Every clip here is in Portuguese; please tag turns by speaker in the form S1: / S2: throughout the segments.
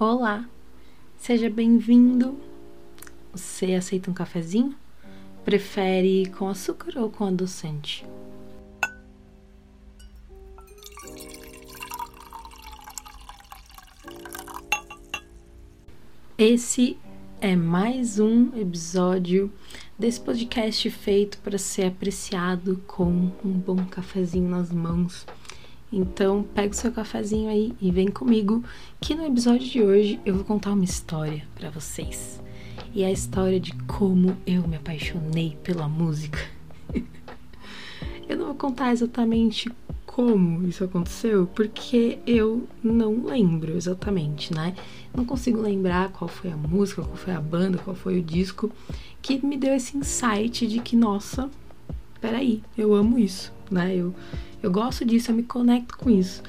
S1: Olá, seja bem-vindo. Você aceita um cafezinho? Prefere com açúcar ou com adoçante? Esse é mais um episódio desse podcast feito para ser apreciado com um bom cafezinho nas mãos então, pega o seu cafezinho aí e vem comigo, que no episódio de hoje eu vou contar uma história para vocês. E é a história de como eu me apaixonei pela música. eu não vou contar exatamente como isso aconteceu, porque eu não lembro exatamente, né? Não consigo lembrar qual foi a música, qual foi a banda, qual foi o disco que me deu esse insight de que, nossa, peraí, eu amo isso, né? Eu, eu gosto disso, eu me conecto com isso.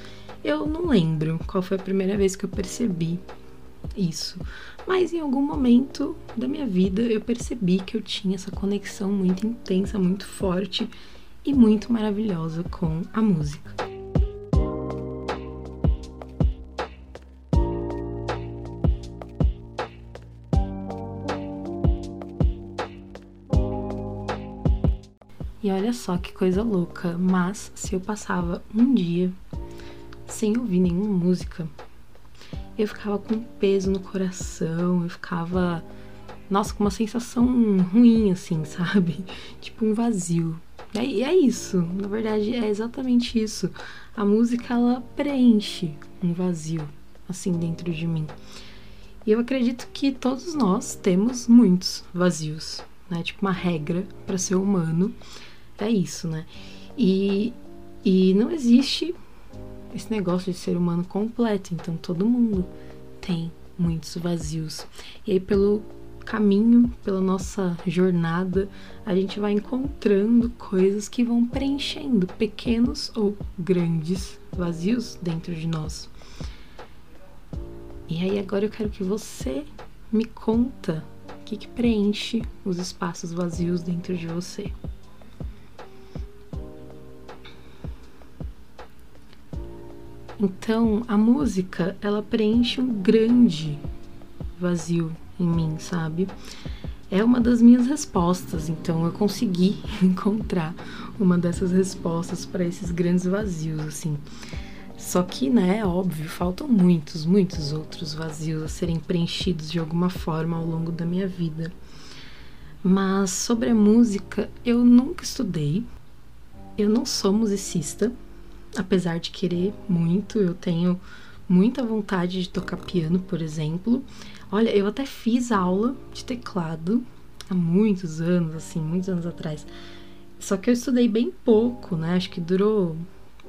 S1: Eu não lembro qual foi a primeira vez que eu percebi isso, mas em algum momento da minha vida eu percebi que eu tinha essa conexão muito intensa, muito forte e muito maravilhosa com a música. E olha só que coisa louca, mas se eu passava um dia sem ouvir nenhuma música, eu ficava com peso no coração, eu ficava, nossa, com uma sensação ruim, assim, sabe? Tipo um vazio. E é isso, na verdade é exatamente isso. A música ela preenche um vazio, assim, dentro de mim. E eu acredito que todos nós temos muitos vazios, né? Tipo uma regra para ser humano é isso, né? E, e não existe esse negócio de ser humano completo, então todo mundo tem muitos vazios. E aí, pelo caminho, pela nossa jornada, a gente vai encontrando coisas que vão preenchendo pequenos ou grandes vazios dentro de nós. E aí agora eu quero que você me conta o que, que preenche os espaços vazios dentro de você. Então, a música, ela preenche um grande vazio em mim, sabe? É uma das minhas respostas, então eu consegui encontrar uma dessas respostas para esses grandes vazios, assim. Só que, né, óbvio, faltam muitos, muitos outros vazios a serem preenchidos de alguma forma ao longo da minha vida. Mas sobre a música, eu nunca estudei. Eu não sou musicista, apesar de querer muito, eu tenho muita vontade de tocar piano, por exemplo. Olha, eu até fiz aula de teclado há muitos anos, assim, muitos anos atrás. Só que eu estudei bem pouco, né? Acho que durou,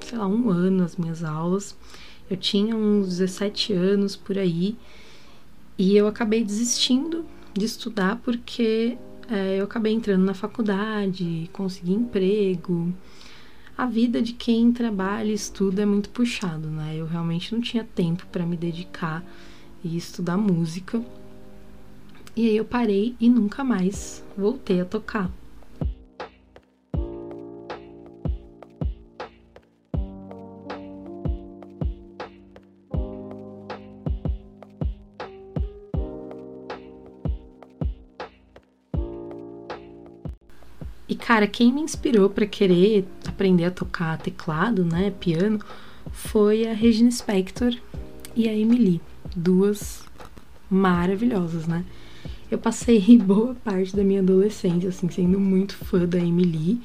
S1: sei lá, um ano as minhas aulas. Eu tinha uns 17 anos por aí. E eu acabei desistindo de estudar porque é, eu acabei entrando na faculdade, consegui emprego a vida de quem trabalha e estuda é muito puxado, né? Eu realmente não tinha tempo para me dedicar e estudar música. E aí eu parei e nunca mais voltei a tocar. Cara, quem me inspirou para querer aprender a tocar teclado, né, piano, foi a Regina Spector e a Emily, duas maravilhosas, né? Eu passei boa parte da minha adolescência assim sendo muito fã da Emily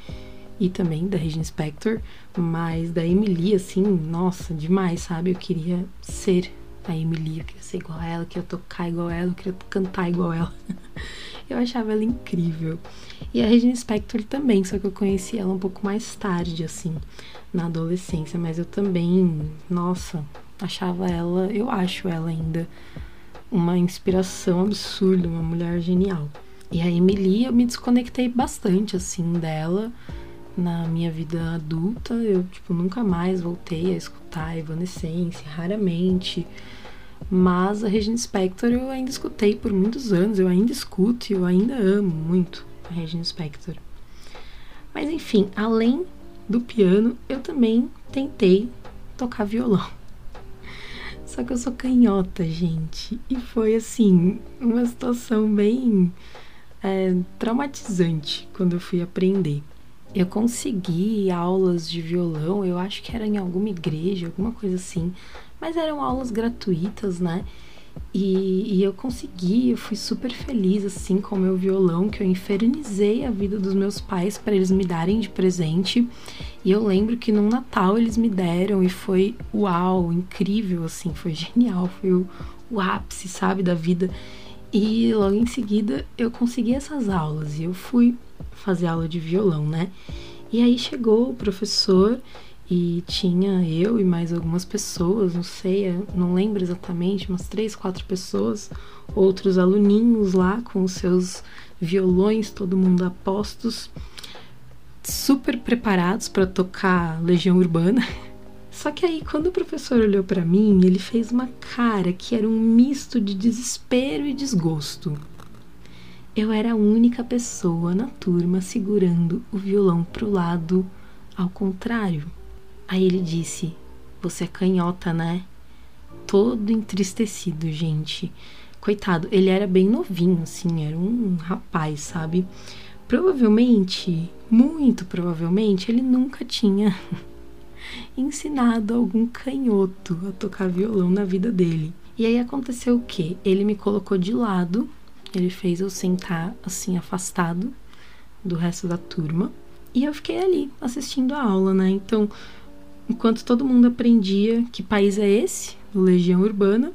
S1: e também da Regina Spector, mas da Emily assim, nossa, demais, sabe? Eu queria ser a Emily, eu queria ser igual a ela, eu queria tocar igual a ela, eu queria cantar igual a ela. Eu achava ela incrível. E a Regina Spector também, só que eu conheci ela um pouco mais tarde, assim, na adolescência. Mas eu também, nossa, achava ela, eu acho ela ainda uma inspiração absurda, uma mulher genial. E a Emily, eu me desconectei bastante, assim, dela na minha vida adulta. Eu, tipo, nunca mais voltei a escutar Evanescence, raramente. Mas a Regina Spector eu ainda escutei por muitos anos, eu ainda escuto e eu ainda amo muito a Regina Spector. Mas enfim, além do piano, eu também tentei tocar violão. Só que eu sou canhota, gente. E foi assim, uma situação bem é, traumatizante quando eu fui aprender. Eu consegui aulas de violão, eu acho que era em alguma igreja, alguma coisa assim, mas eram aulas gratuitas, né? E, e, eu consegui, eu fui super feliz assim com o meu violão, que eu infernizei a vida dos meus pais para eles me darem de presente. E eu lembro que no Natal eles me deram e foi uau, incrível assim, foi genial, foi o, o ápice, sabe, da vida. E logo em seguida eu consegui essas aulas e eu fui fazer aula de violão, né? E aí chegou o professor e tinha eu e mais algumas pessoas, não sei, não lembro exatamente, umas três, quatro pessoas, outros aluninhos lá com os seus violões, todo mundo a postos, super preparados para tocar Legião Urbana. Só que aí, quando o professor olhou para mim, ele fez uma cara que era um misto de desespero e desgosto. Eu era a única pessoa na turma segurando o violão pro lado ao contrário. Aí ele disse: Você é canhota, né? Todo entristecido, gente. Coitado, ele era bem novinho, assim, era um rapaz, sabe? Provavelmente, muito provavelmente, ele nunca tinha ensinado algum canhoto a tocar violão na vida dele. E aí aconteceu o quê? Ele me colocou de lado, ele fez eu sentar assim afastado do resto da turma, e eu fiquei ali assistindo a aula, né? Então, Enquanto todo mundo aprendia que país é esse, Legião Urbana,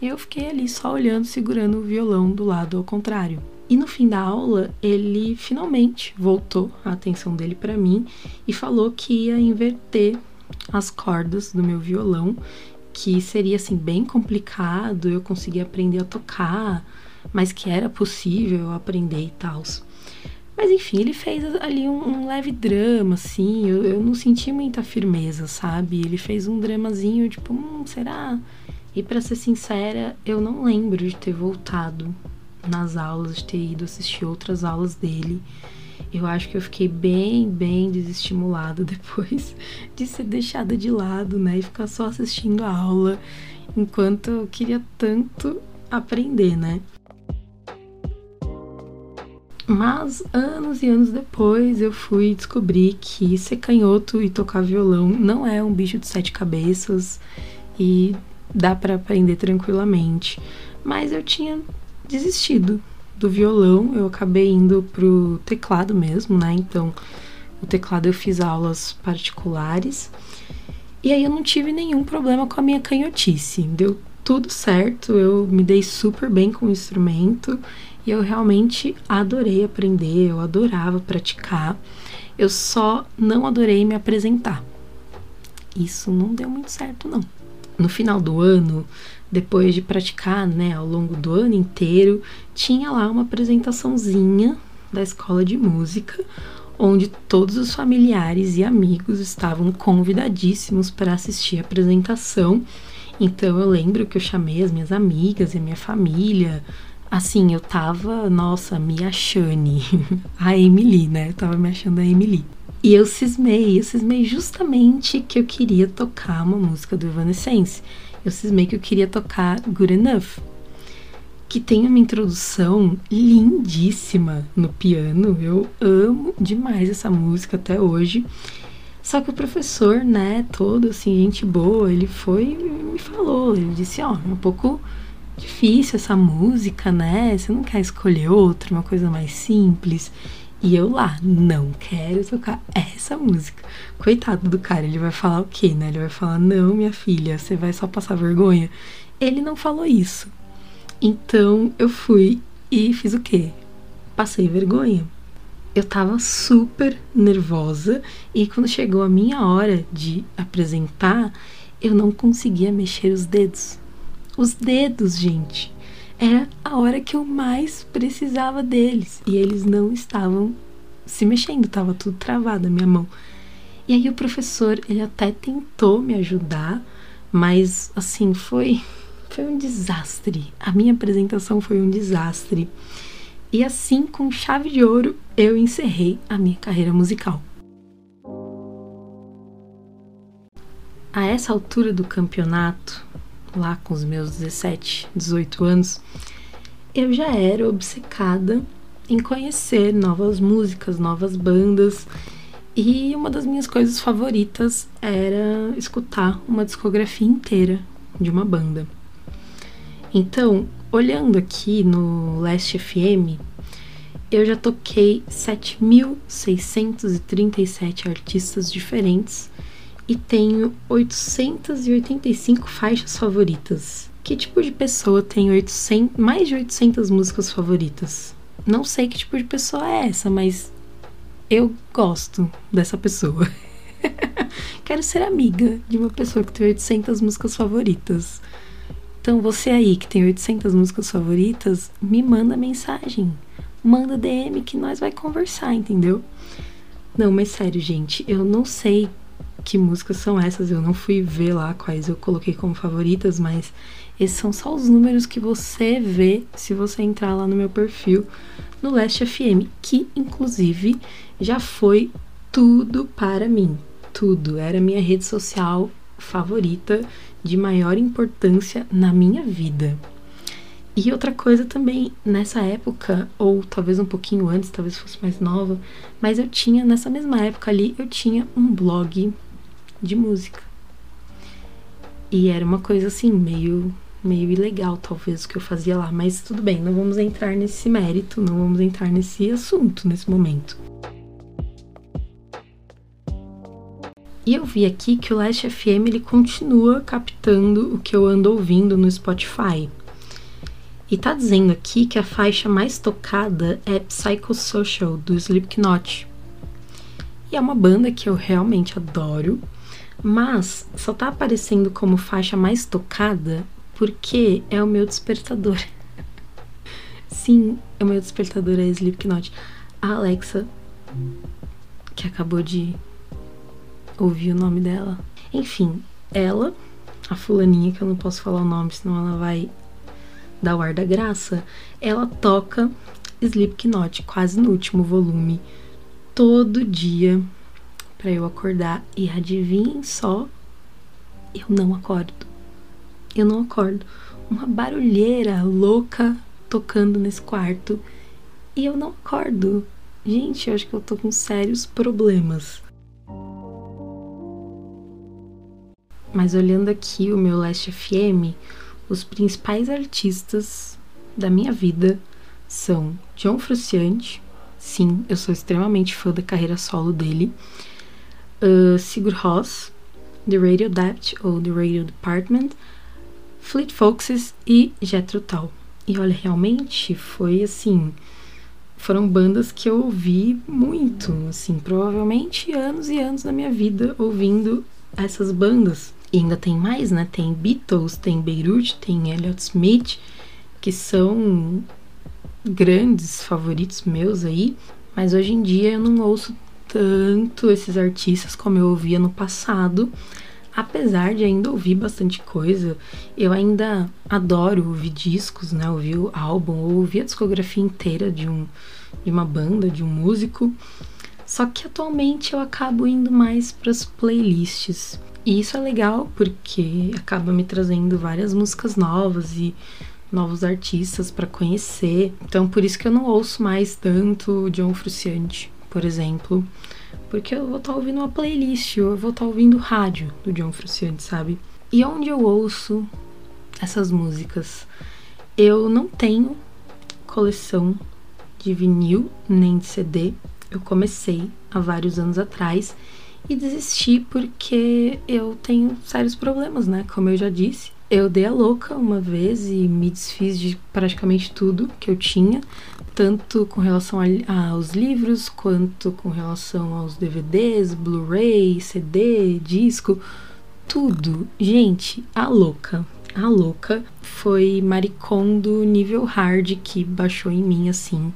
S1: eu fiquei ali só olhando, segurando o violão do lado ao contrário. E no fim da aula, ele finalmente voltou a atenção dele para mim e falou que ia inverter as cordas do meu violão, que seria assim bem complicado eu conseguir aprender a tocar, mas que era possível eu aprender e tal. Mas enfim, ele fez ali um, um leve drama, assim. Eu, eu, não senti muita firmeza, sabe? Ele fez um dramazinho, tipo, hum, será? E para ser sincera, eu não lembro de ter voltado nas aulas, de ter ido assistir outras aulas dele. Eu acho que eu fiquei bem, bem desestimulada depois de ser deixada de lado, né? E ficar só assistindo a aula enquanto eu queria tanto aprender, né? Mas anos e anos depois eu fui descobrir que ser canhoto e tocar violão não é um bicho de sete cabeças e dá para aprender tranquilamente. Mas eu tinha desistido do violão, eu acabei indo pro teclado mesmo, né? Então, o teclado eu fiz aulas particulares. E aí eu não tive nenhum problema com a minha canhotice. Deu tudo certo, eu me dei super bem com o instrumento e eu realmente adorei aprender, eu adorava praticar. Eu só não adorei me apresentar. Isso não deu muito certo, não. No final do ano, depois de praticar, né, ao longo do ano inteiro, tinha lá uma apresentaçãozinha da escola de música, onde todos os familiares e amigos estavam convidadíssimos para assistir a apresentação. Então eu lembro que eu chamei as minhas amigas e a minha família, Assim, eu tava, nossa, me achando a Emily, né? Eu tava me achando a Emily. E eu cismei, eu cismei justamente que eu queria tocar uma música do Evanescence. Eu cismei que eu queria tocar Good Enough, que tem uma introdução lindíssima no piano. Eu amo demais essa música até hoje. Só que o professor, né, todo assim, gente boa, ele foi e me falou, ele disse, ó, oh, um pouco difícil essa música, né? Você não quer escolher outra, uma coisa mais simples. E eu lá, não quero tocar essa música. Coitado do cara, ele vai falar o quê, né? Ele vai falar: Não, minha filha, você vai só passar vergonha. Ele não falou isso. Então eu fui e fiz o quê? Passei vergonha. Eu tava super nervosa e quando chegou a minha hora de apresentar, eu não conseguia mexer os dedos. Os dedos, gente. Era a hora que eu mais precisava deles. E eles não estavam se mexendo, estava tudo travado a minha mão. E aí o professor, ele até tentou me ajudar, mas assim, foi foi um desastre. A minha apresentação foi um desastre. E assim, com chave de ouro, eu encerrei a minha carreira musical. A essa altura do campeonato, lá com os meus 17, 18 anos, eu já era obcecada em conhecer novas músicas, novas bandas. E uma das minhas coisas favoritas era escutar uma discografia inteira de uma banda. Então, olhando aqui no Last FM, eu já toquei 7.637 artistas diferentes e tenho 885 faixas favoritas. Que tipo de pessoa tem 800, mais de 800 músicas favoritas? Não sei que tipo de pessoa é essa, mas eu gosto dessa pessoa. Quero ser amiga de uma pessoa que tem 800 músicas favoritas. Então, você aí que tem 800 músicas favoritas, me manda mensagem manda DM que nós vai conversar, entendeu? Não, mas sério, gente, eu não sei que músicas são essas, eu não fui ver lá quais eu coloquei como favoritas, mas esses são só os números que você vê se você entrar lá no meu perfil no Leste FM, que inclusive já foi tudo para mim. Tudo. Era minha rede social favorita de maior importância na minha vida. E outra coisa também, nessa época, ou talvez um pouquinho antes, talvez fosse mais nova, mas eu tinha, nessa mesma época ali, eu tinha um blog de música. E era uma coisa assim, meio, meio ilegal, talvez, o que eu fazia lá. Mas tudo bem, não vamos entrar nesse mérito, não vamos entrar nesse assunto nesse momento. E eu vi aqui que o Last FM ele continua captando o que eu ando ouvindo no Spotify. E tá dizendo aqui que a faixa mais tocada é Psychosocial, do Slipknot. E é uma banda que eu realmente adoro, mas só tá aparecendo como faixa mais tocada porque é o meu despertador. Sim, é o meu despertador é Slipknot. A Alexa, que acabou de ouvir o nome dela. Enfim, ela, a fulaninha, que eu não posso falar o nome, senão ela vai da War da Graça, ela toca Slipknot quase no último volume todo dia para eu acordar e adivinhem só, eu não acordo. Eu não acordo. Uma barulheira louca tocando nesse quarto e eu não acordo. Gente, eu acho que eu tô com sérios problemas. Mas olhando aqui o meu Last FM, os principais artistas da minha vida são John Frusciante, sim, eu sou extremamente fã da carreira solo dele, uh, Sigur Rós, The Radio Dept ou The Radio Department, Fleet Foxes e Jethro Tull. E olha, realmente foi assim, foram bandas que eu ouvi muito, assim, provavelmente anos e anos da minha vida ouvindo essas bandas. E ainda tem mais, né? Tem Beatles, tem Beirut, tem Elliott Smith, que são grandes favoritos meus aí. Mas hoje em dia eu não ouço tanto esses artistas como eu ouvia no passado. Apesar de ainda ouvir bastante coisa, eu ainda adoro ouvir discos, né? Ouvir o álbum, ou ouvir a discografia inteira de, um, de uma banda, de um músico. Só que atualmente eu acabo indo mais para as playlists. E isso é legal porque acaba me trazendo várias músicas novas e novos artistas para conhecer. Então, por isso que eu não ouço mais tanto John Frusciante, por exemplo, porque eu vou estar tá ouvindo uma playlist, eu vou estar tá ouvindo rádio do John Frusciante, sabe? E onde eu ouço essas músicas? Eu não tenho coleção de vinil nem de CD. Eu comecei há vários anos atrás e desisti porque eu tenho sérios problemas, né? Como eu já disse. Eu dei a louca uma vez e me desfiz de praticamente tudo que eu tinha, tanto com relação a, aos livros, quanto com relação aos DVDs, Blu-ray, CD, disco, tudo. Gente, a louca. A louca foi Maricondo nível hard que baixou em mim assim.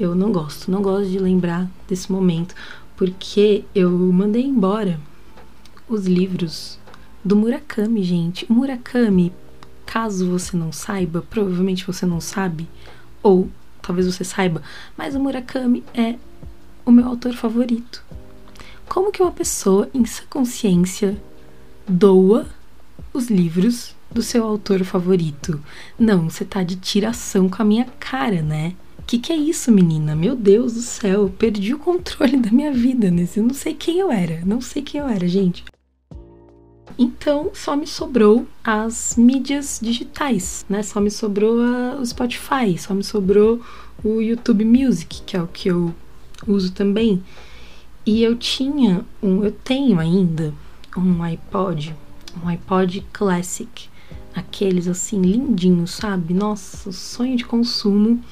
S1: Eu não gosto, não gosto de lembrar desse momento porque eu mandei embora os livros do Murakami, gente. Murakami, caso você não saiba, provavelmente você não sabe, ou talvez você saiba, mas o Murakami é o meu autor favorito. Como que uma pessoa em sua consciência doa os livros do seu autor favorito. Não, você tá de tiração com a minha cara, né? Que que é isso, menina? Meu Deus do céu, perdi o controle da minha vida nesse. Eu não sei quem eu era. Não sei quem eu era, gente. Então, só me sobrou as mídias digitais, né? Só me sobrou a, o Spotify, só me sobrou o YouTube Music, que é o que eu uso também. E eu tinha um, eu tenho ainda um iPod, um iPod Classic, aqueles assim lindinhos, sabe? Nossa, sonho de consumo.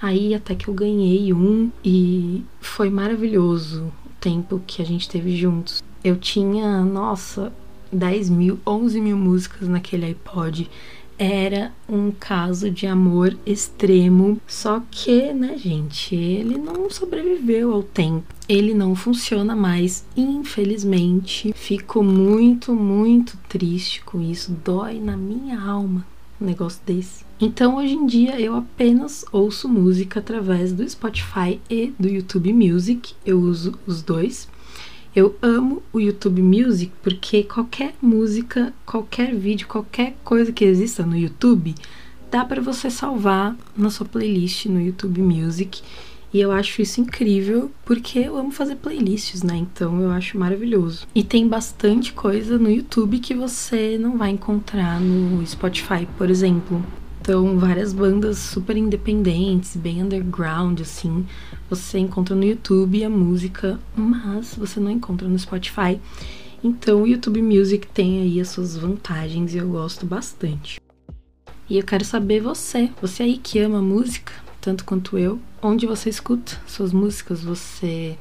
S1: Aí até que eu ganhei um e foi maravilhoso o tempo que a gente teve juntos. Eu tinha, nossa, 10 mil, 11 mil músicas naquele iPod. Era um caso de amor extremo, só que, né, gente, ele não sobreviveu ao tempo. Ele não funciona mais, infelizmente. Fico muito, muito triste com isso. Dói na minha alma um negócio desse. Então, hoje em dia, eu apenas ouço música através do Spotify e do YouTube Music. Eu uso os dois. Eu amo o YouTube Music porque qualquer música, qualquer vídeo, qualquer coisa que exista no YouTube, dá para você salvar na sua playlist no YouTube Music. E eu acho isso incrível porque eu amo fazer playlists, né? Então eu acho maravilhoso. E tem bastante coisa no YouTube que você não vai encontrar no Spotify, por exemplo. Então, várias bandas super independentes, bem underground, assim, você encontra no YouTube a música, mas você não encontra no Spotify. Então, o YouTube Music tem aí as suas vantagens e eu gosto bastante. E eu quero saber você, você aí que ama música, tanto quanto eu, onde você escuta suas músicas? Você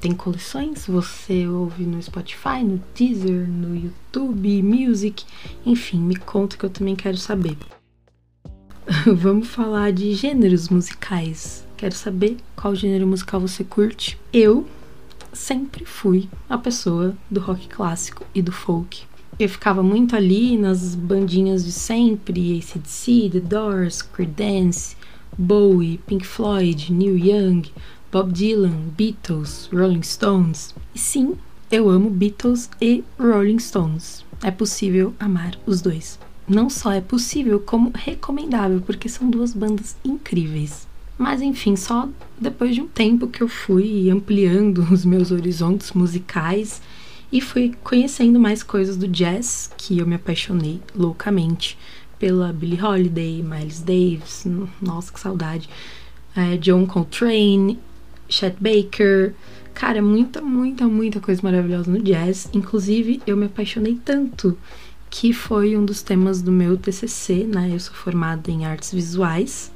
S1: tem coleções? Você ouve no Spotify, no Deezer, no YouTube, Music? Enfim, me conta que eu também quero saber. Vamos falar de gêneros musicais. Quero saber qual gênero musical você curte. Eu sempre fui a pessoa do rock clássico e do folk. Eu ficava muito ali nas bandinhas de sempre, ACDC, The Doors, Creedence, Bowie, Pink Floyd, Neil Young, Bob Dylan, Beatles, Rolling Stones. E sim, eu amo Beatles e Rolling Stones. É possível amar os dois não só é possível, como recomendável, porque são duas bandas incríveis. Mas enfim, só depois de um tempo que eu fui ampliando os meus horizontes musicais e fui conhecendo mais coisas do jazz, que eu me apaixonei loucamente pela Billie Holiday, Miles Davis, nossa que saudade, é, John Coltrane, Chet Baker, cara, muita, muita, muita coisa maravilhosa no jazz. Inclusive, eu me apaixonei tanto que foi um dos temas do meu TCC, né? Eu sou formada em artes visuais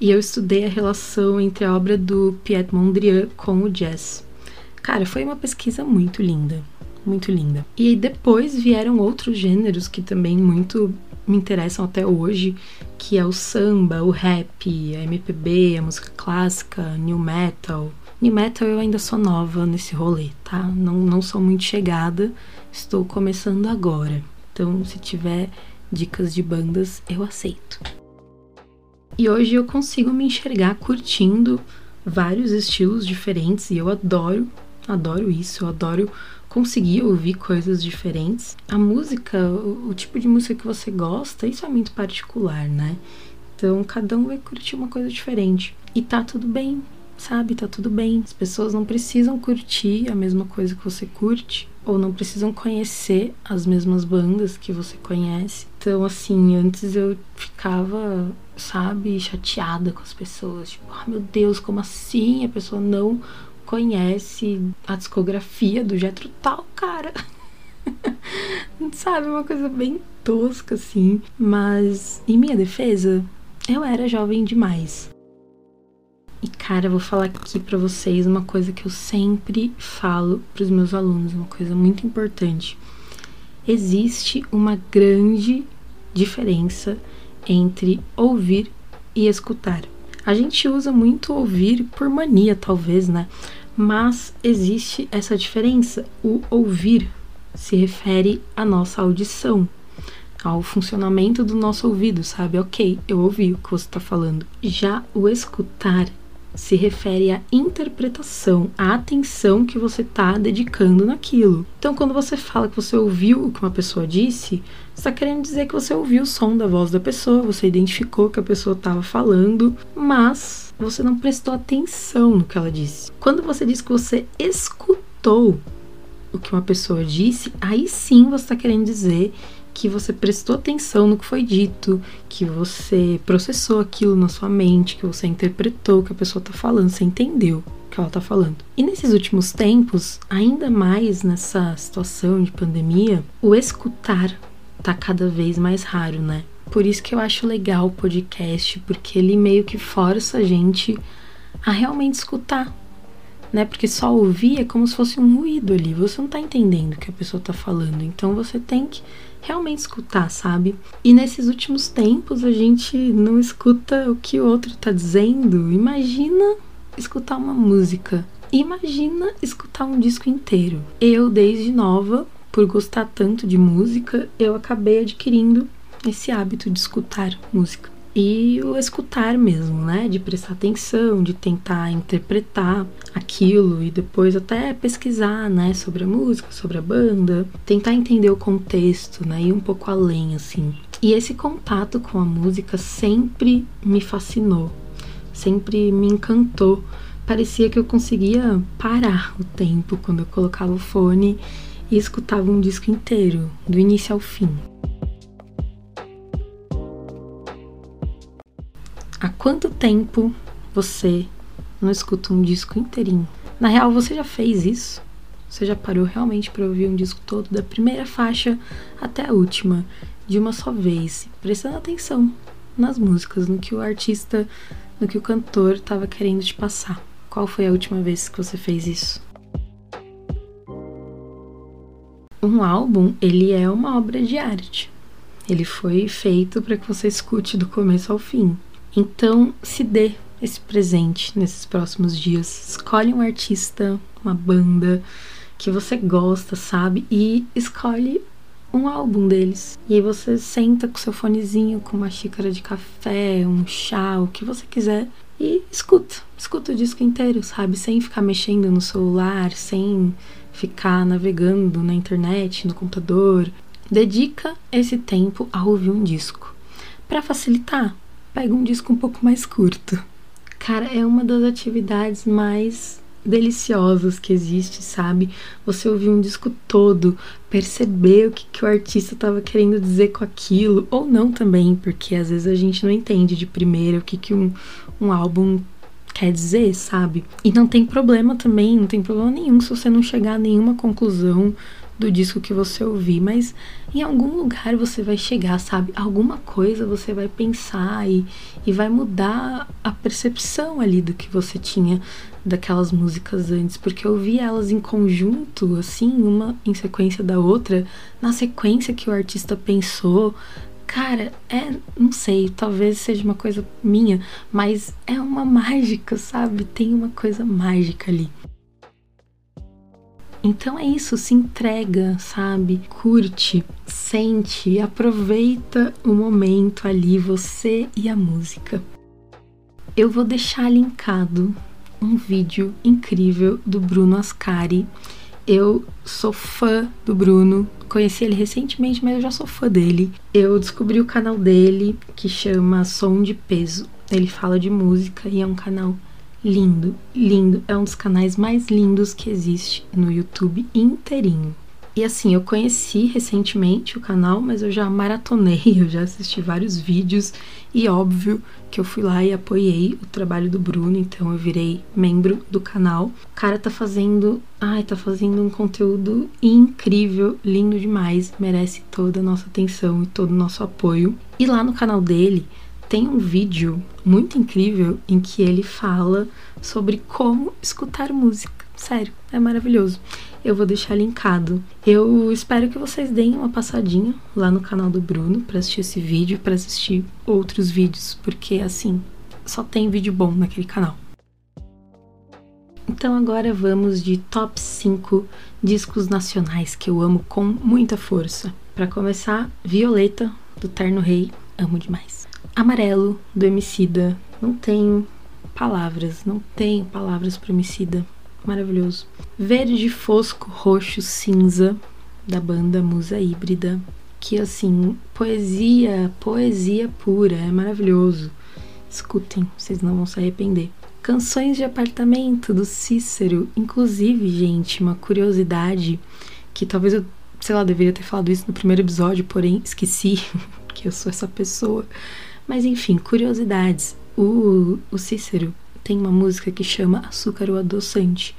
S1: e eu estudei a relação entre a obra do Piet Mondrian com o jazz. Cara, foi uma pesquisa muito linda, muito linda. E depois vieram outros gêneros que também muito me interessam até hoje, que é o samba, o rap, a MPB, a música clássica, new metal. New metal eu ainda sou nova nesse rolê, tá? Não, não sou muito chegada, estou começando agora. Então, se tiver dicas de bandas, eu aceito. E hoje eu consigo me enxergar curtindo vários estilos diferentes e eu adoro, adoro isso, eu adoro conseguir ouvir coisas diferentes. A música, o, tipo de música que você gosta, isso é muito particular, né? Então, cada um vai curtir uma coisa diferente. E tá tudo bem, sabe? Tá tudo bem. As pessoas não precisam curtir a mesma coisa que você curte ou não precisam conhecer as mesmas bandas que você conhece. Então, assim, antes eu ficava, sabe, chateada com as pessoas. Tipo, ah, meu Deus, como assim? A pessoa não conhece a discografia do Jetro Tal, cara. sabe, uma coisa bem tosca, assim. Mas, em minha defesa, eu era jovem demais. E cara, eu vou falar aqui para vocês uma coisa que eu sempre falo para os meus alunos, uma coisa muito importante. Existe uma grande diferença entre ouvir e escutar. A gente usa muito ouvir por mania, talvez, né? Mas existe essa diferença. O ouvir se refere à nossa audição, ao funcionamento do nosso ouvido, sabe? Ok, eu ouvi o que você está falando. Já o escutar se refere à interpretação, à atenção que você está dedicando naquilo. Então, quando você fala que você ouviu o que uma pessoa disse, está querendo dizer que você ouviu o som da voz da pessoa, você identificou que a pessoa estava falando, mas você não prestou atenção no que ela disse. Quando você diz que você escutou o que uma pessoa disse, aí sim você está querendo dizer que você prestou atenção no que foi dito, que você processou aquilo na sua mente, que você interpretou o que a pessoa está falando, você entendeu o que ela está falando. E nesses últimos tempos, ainda mais nessa situação de pandemia, o escutar tá cada vez mais raro, né? Por isso que eu acho legal o podcast, porque ele meio que força a gente a realmente escutar, né? Porque só ouvir é como se fosse um ruído ali, você não tá entendendo o que a pessoa tá falando, então você tem que realmente escutar, sabe? E nesses últimos tempos a gente não escuta o que o outro tá dizendo. Imagina escutar uma música. Imagina escutar um disco inteiro. Eu, desde nova, por gostar tanto de música, eu acabei adquirindo esse hábito de escutar música. E o escutar mesmo, né? De prestar atenção, de tentar interpretar aquilo e depois até pesquisar, né? Sobre a música, sobre a banda, tentar entender o contexto, né? Ir um pouco além, assim. E esse contato com a música sempre me fascinou, sempre me encantou. Parecia que eu conseguia parar o tempo quando eu colocava o fone e escutava um disco inteiro, do início ao fim. Há quanto tempo você não escuta um disco inteirinho? Na real, você já fez isso? Você já parou realmente para ouvir um disco todo, da primeira faixa até a última, de uma só vez, prestando atenção nas músicas, no que o artista, no que o cantor estava querendo te passar? Qual foi a última vez que você fez isso? um álbum, ele é uma obra de arte. Ele foi feito para que você escute do começo ao fim. Então, se dê esse presente nesses próximos dias. Escolhe um artista, uma banda que você gosta, sabe? E escolhe um álbum deles. E aí você senta com seu fonezinho, com uma xícara de café, um chá, o que você quiser e escuta. Escuta o disco inteiro, sabe? Sem ficar mexendo no celular, sem ficar navegando na internet, no computador. Dedica esse tempo a ouvir um disco. Para facilitar, pega um disco um pouco mais curto. Cara, é uma das atividades mais deliciosas que existe, sabe? Você ouvir um disco todo, perceber o que, que o artista estava querendo dizer com aquilo, ou não também, porque às vezes a gente não entende de primeira o que, que um, um álbum quer dizer, sabe? E não tem problema também, não tem problema nenhum se você não chegar a nenhuma conclusão do disco que você ouvir, mas em algum lugar você vai chegar, sabe? Alguma coisa você vai pensar e, e vai mudar a percepção ali do que você tinha daquelas músicas antes, porque eu vi elas em conjunto, assim, uma em sequência da outra, na sequência que o artista pensou, Cara, é, não sei, talvez seja uma coisa minha, mas é uma mágica, sabe? Tem uma coisa mágica ali. Então é isso, se entrega, sabe? Curte, sente, aproveita o momento ali, você e a música. Eu vou deixar linkado um vídeo incrível do Bruno Ascari. Eu sou fã do Bruno, Conheci ele recentemente, mas eu já sou fã dele. Eu descobri o canal dele que chama Som de Peso. Ele fala de música e é um canal lindo, lindo. É um dos canais mais lindos que existe no YouTube inteirinho. E assim, eu conheci recentemente o canal, mas eu já maratonei, eu já assisti vários vídeos e óbvio que eu fui lá e apoiei o trabalho do Bruno, então eu virei membro do canal. O cara tá fazendo, ai, tá fazendo um conteúdo incrível, lindo demais, merece toda a nossa atenção e todo o nosso apoio. E lá no canal dele tem um vídeo muito incrível em que ele fala sobre como escutar música. Sério, é maravilhoso. Eu vou deixar linkado. Eu espero que vocês deem uma passadinha lá no canal do Bruno para assistir esse vídeo, para assistir outros vídeos, porque assim, só tem vídeo bom naquele canal. Então agora vamos de top 5 discos nacionais que eu amo com muita força. Para começar, Violeta do Terno Rei, amo demais. Amarelo do Emicida, não tenho palavras, não tenho palavras para Emicida maravilhoso. Verde fosco, roxo, cinza, da banda Musa Híbrida, que assim, poesia, poesia pura, é maravilhoso. Escutem, vocês não vão se arrepender. Canções de apartamento do Cícero, inclusive, gente, uma curiosidade que talvez eu, sei lá, deveria ter falado isso no primeiro episódio, porém esqueci que eu sou essa pessoa. Mas enfim, curiosidades. O, o Cícero tem uma música que chama Açúcar o Adoçante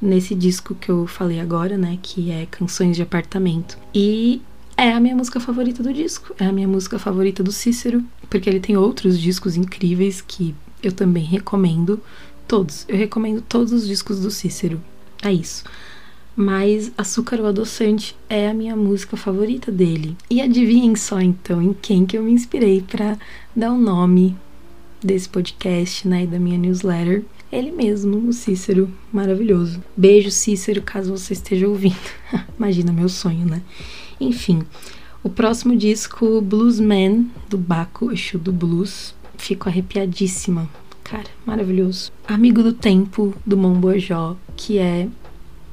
S1: nesse disco que eu falei agora, né, que é Canções de Apartamento. E é a minha música favorita do disco, é a minha música favorita do Cícero, porque ele tem outros discos incríveis que eu também recomendo. Todos, eu recomendo todos os discos do Cícero. É isso. Mas Açúcar o Adoçante é a minha música favorita dele. E adivinhem só então em quem que eu me inspirei para dar o nome desse podcast, né, e da minha newsletter. Ele mesmo, o Cícero, maravilhoso. Beijo, Cícero, caso você esteja ouvindo. Imagina meu sonho, né? Enfim, o próximo disco, Bluesman, do Baco, Exu do Blues. Fico arrepiadíssima. Cara, maravilhoso. Amigo do Tempo, do Mombojó, que é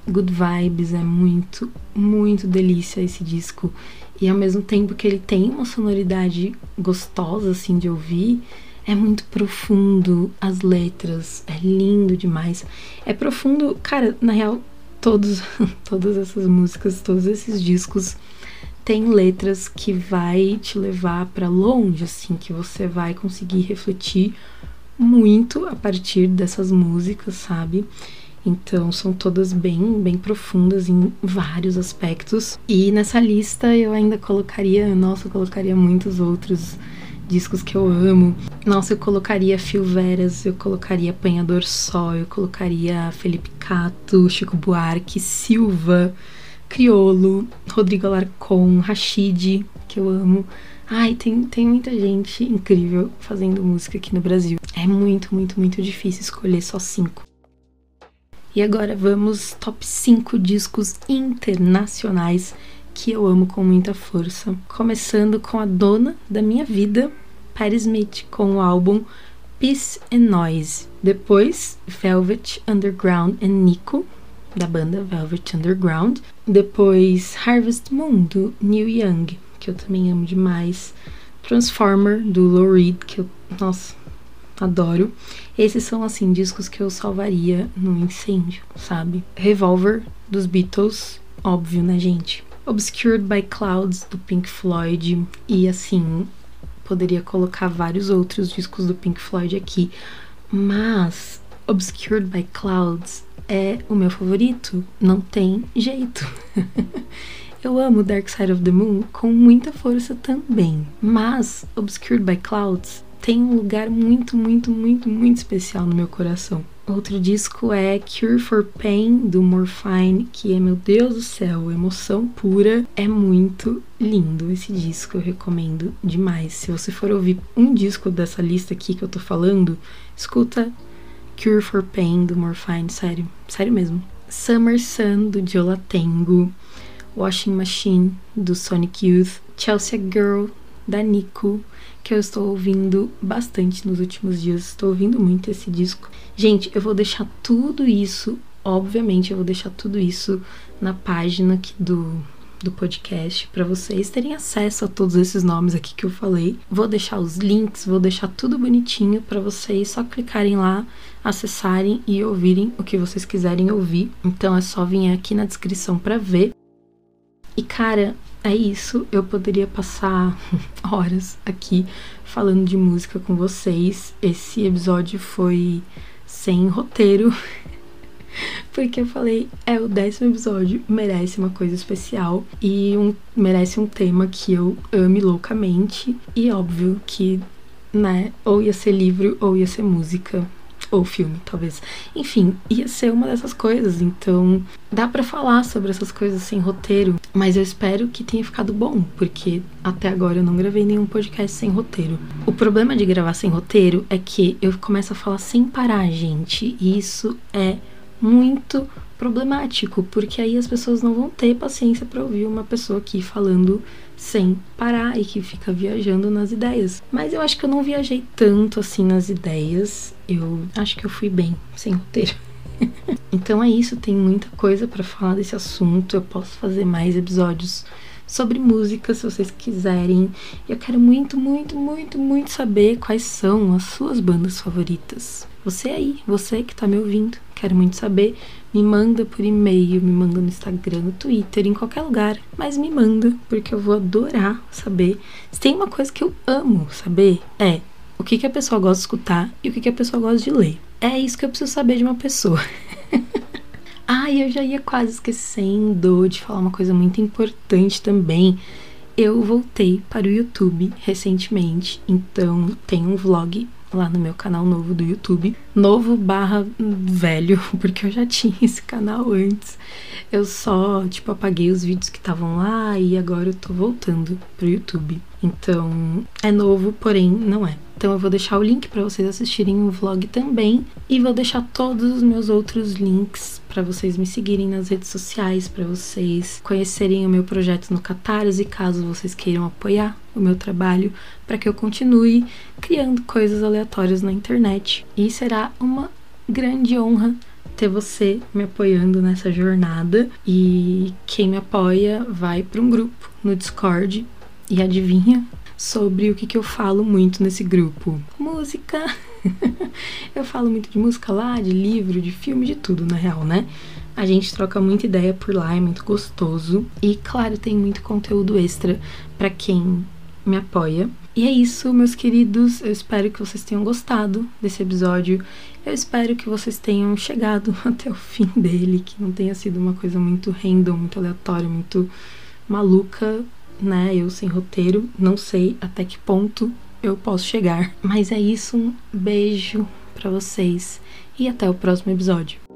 S1: good vibes, é muito, muito delícia esse disco. E ao mesmo tempo que ele tem uma sonoridade gostosa, assim, de ouvir, é muito profundo as letras, é lindo demais. É profundo, cara, na real, todos, todas essas músicas, todos esses discos têm letras que vai te levar para longe, assim, que você vai conseguir refletir muito a partir dessas músicas, sabe? Então são todas bem, bem profundas em vários aspectos. E nessa lista eu ainda colocaria, nossa, eu colocaria muitos outros discos que eu amo. Nossa, eu colocaria Phil Veras, eu colocaria Apanhador Só, eu colocaria Felipe Cato, Chico Buarque, Silva, Criolo, Rodrigo Alarcon, Rashid, que eu amo. Ai, tem, tem muita gente incrível fazendo música aqui no Brasil. É muito, muito, muito difícil escolher só cinco. E agora vamos top 5 discos internacionais que eu amo com muita força. Começando com a dona da minha vida, Patti Smith, com o álbum Peace and Noise. Depois, Velvet Underground and Nico, da banda Velvet Underground. Depois, Harvest Moon, do Neil Young, que eu também amo demais. Transformer, do Lou Reed, que eu, nossa, adoro. Esses são, assim, discos que eu salvaria no incêndio, sabe? Revolver, dos Beatles, óbvio, né, gente? Obscured by Clouds do Pink Floyd e assim poderia colocar vários outros discos do Pink Floyd aqui, mas Obscured by Clouds é o meu favorito, não tem jeito. Eu amo Dark Side of the Moon com muita força também, mas Obscured by Clouds tem um lugar muito, muito, muito, muito especial no meu coração. Outro disco é Cure for Pain, do Morphine, que é, meu Deus do céu, emoção pura. É muito lindo esse disco, eu recomendo demais. Se você for ouvir um disco dessa lista aqui que eu tô falando, escuta Cure for Pain, do Morphine, sério, sério mesmo. Summer Sun, do Jola Tengo. Washing Machine, do Sonic Youth. Chelsea Girl, da Nico que eu estou ouvindo bastante nos últimos dias. Estou ouvindo muito esse disco. Gente, eu vou deixar tudo isso, obviamente, eu vou deixar tudo isso na página aqui do, do podcast para vocês terem acesso a todos esses nomes aqui que eu falei. Vou deixar os links, vou deixar tudo bonitinho para vocês só clicarem lá, acessarem e ouvirem o que vocês quiserem ouvir. Então é só vir aqui na descrição para ver. E cara, é isso. Eu poderia passar horas aqui falando de música com vocês. Esse episódio foi sem roteiro. Porque eu falei, é o décimo episódio, merece uma coisa especial e um, merece um tema que eu ame loucamente. E óbvio que, né, ou ia ser livro ou ia ser música ou filme, talvez. Enfim, ia ser uma dessas coisas, então dá para falar sobre essas coisas sem roteiro, mas eu espero que tenha ficado bom, porque até agora eu não gravei nenhum podcast sem roteiro. O problema de gravar sem roteiro é que eu começo a falar sem parar, gente, e isso é muito problemático, porque aí as pessoas não vão ter paciência para ouvir uma pessoa aqui falando sem parar e que fica viajando nas ideias. Mas eu acho que eu não viajei tanto assim nas ideias. Eu acho que eu fui bem sem roteiro. então é isso, tem muita coisa para falar desse assunto. Eu posso fazer mais episódios sobre música, se vocês quiserem. Eu quero muito, muito, muito, muito saber quais são as suas bandas favoritas. Você aí, você que tá me ouvindo, quero muito saber. Me manda por e-mail, me manda no Instagram, no Twitter, em qualquer lugar. Mas me manda, porque eu vou adorar saber. Se tem uma coisa que eu amo saber, é o que, que a pessoa gosta de escutar e o que, que a pessoa gosta de ler. É isso que eu preciso saber de uma pessoa. e eu já ia quase esquecendo de falar uma coisa muito importante também. Eu voltei para o YouTube recentemente, então tem um vlog lá no meu canal novo do YouTube. Novo barra velho, porque eu já tinha esse canal antes. Eu só, tipo, apaguei os vídeos que estavam lá e agora eu tô voltando pro YouTube. Então, é novo, porém não é. Então eu vou deixar o link para vocês assistirem o vlog também e vou deixar todos os meus outros links para vocês me seguirem nas redes sociais, para vocês conhecerem o meu projeto no Catarse, caso vocês queiram apoiar o meu trabalho, para que eu continue criando coisas aleatórias na internet. E será uma grande honra ter você me apoiando nessa jornada. E quem me apoia vai para um grupo no Discord. E adivinha sobre o que, que eu falo muito nesse grupo? Música! eu falo muito de música lá, de livro, de filme, de tudo, na real, né? A gente troca muita ideia por lá, é muito gostoso. E claro, tem muito conteúdo extra para quem me apoia. E é isso, meus queridos. Eu espero que vocês tenham gostado desse episódio. Eu espero que vocês tenham chegado até o fim dele, que não tenha sido uma coisa muito random, muito aleatória, muito maluca, né? Eu sem roteiro, não sei até que ponto eu posso chegar. Mas é isso, um beijo para vocês e até o próximo episódio.